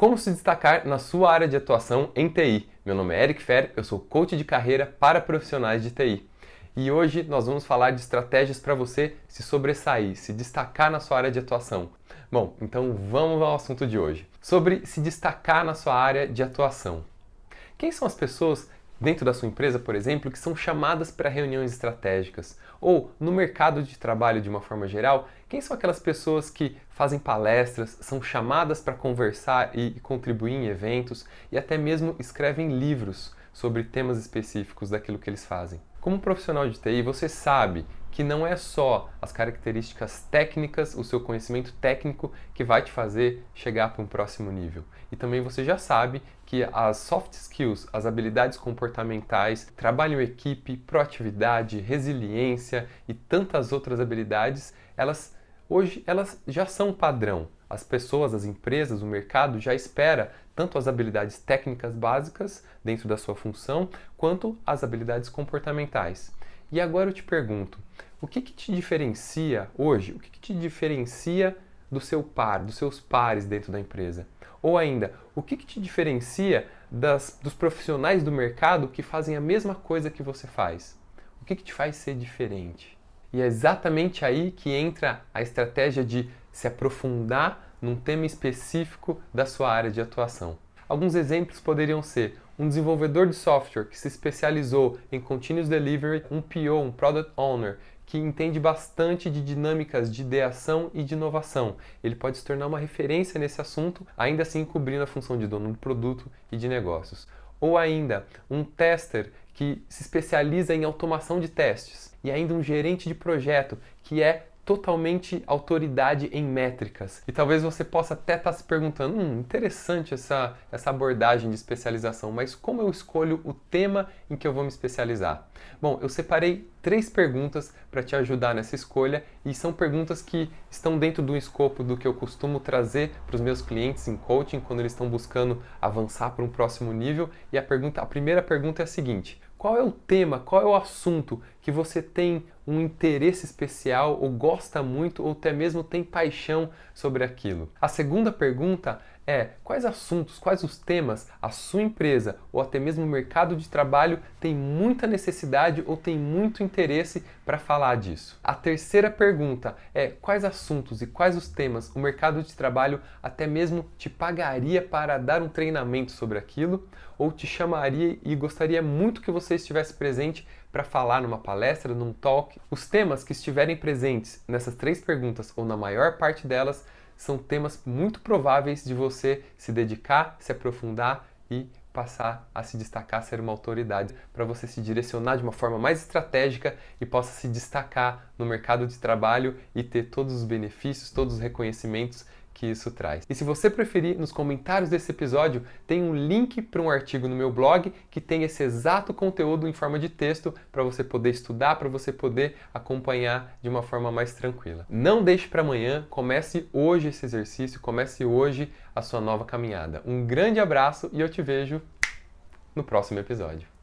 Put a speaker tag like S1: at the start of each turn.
S1: Como se destacar na sua área de atuação em TI? Meu nome é Eric Fer, eu sou coach de carreira para profissionais de TI. E hoje nós vamos falar de estratégias para você se sobressair, se destacar na sua área de atuação. Bom, então vamos ao assunto de hoje. Sobre se destacar na sua área de atuação. Quem são as pessoas dentro da sua empresa, por exemplo, que são chamadas para reuniões estratégicas? Ou no mercado de trabalho de uma forma geral, quem são aquelas pessoas que fazem palestras, são chamadas para conversar e contribuir em eventos e até mesmo escrevem livros sobre temas específicos daquilo que eles fazem? Como profissional de TI, você sabe que não é só as características técnicas, o seu conhecimento técnico que vai te fazer chegar para um próximo nível. E também você já sabe que as soft skills, as habilidades comportamentais, trabalho em equipe, proatividade, resiliência e tantas outras habilidades, elas hoje elas já são padrão. As pessoas, as empresas, o mercado já espera tanto as habilidades técnicas básicas dentro da sua função, quanto as habilidades comportamentais. E agora eu te pergunto, o que, que te diferencia hoje? O que, que te diferencia do seu par, dos seus pares dentro da empresa? Ou ainda, o que, que te diferencia das, dos profissionais do mercado que fazem a mesma coisa que você faz? O que, que te faz ser diferente? E é exatamente aí que entra a estratégia de se aprofundar num tema específico da sua área de atuação. Alguns exemplos poderiam ser um desenvolvedor de software que se especializou em Continuous Delivery, um PO, um Product Owner, que entende bastante de dinâmicas de ideação e de inovação. Ele pode se tornar uma referência nesse assunto, ainda assim cobrindo a função de dono do produto e de negócios. Ou ainda, um tester que se especializa em automação de testes. E ainda um gerente de projeto que é totalmente autoridade em métricas. E talvez você possa até estar tá se perguntando: hum, interessante essa, essa abordagem de especialização, mas como eu escolho o tema em que eu vou me especializar? Bom, eu separei três perguntas para te ajudar nessa escolha e são perguntas que estão dentro do escopo do que eu costumo trazer para os meus clientes em coaching quando eles estão buscando avançar para um próximo nível. E a pergunta, a primeira pergunta é a seguinte: qual é o tema, qual é o assunto que você tem um interesse especial ou gosta muito ou até mesmo tem paixão sobre aquilo? A segunda pergunta é quais assuntos, quais os temas a sua empresa ou até mesmo o mercado de trabalho tem muita necessidade ou tem muito interesse para falar disso. A terceira pergunta é quais assuntos e quais os temas o mercado de trabalho até mesmo te pagaria para dar um treinamento sobre aquilo ou te chamaria e gostaria muito que você estivesse presente para falar numa palestra, num talk. Os temas que estiverem presentes nessas três perguntas ou na maior parte delas são temas muito prováveis de você se dedicar, se aprofundar e passar a se destacar, ser uma autoridade, para você se direcionar de uma forma mais estratégica e possa se destacar no mercado de trabalho e ter todos os benefícios, todos os reconhecimentos que isso traz. E se você preferir, nos comentários desse episódio tem um link para um artigo no meu blog que tem esse exato conteúdo em forma de texto para você poder estudar, para você poder acompanhar de uma forma mais tranquila. Não deixe para amanhã, comece hoje esse exercício, comece hoje a sua nova caminhada. Um grande abraço e eu te vejo no próximo episódio.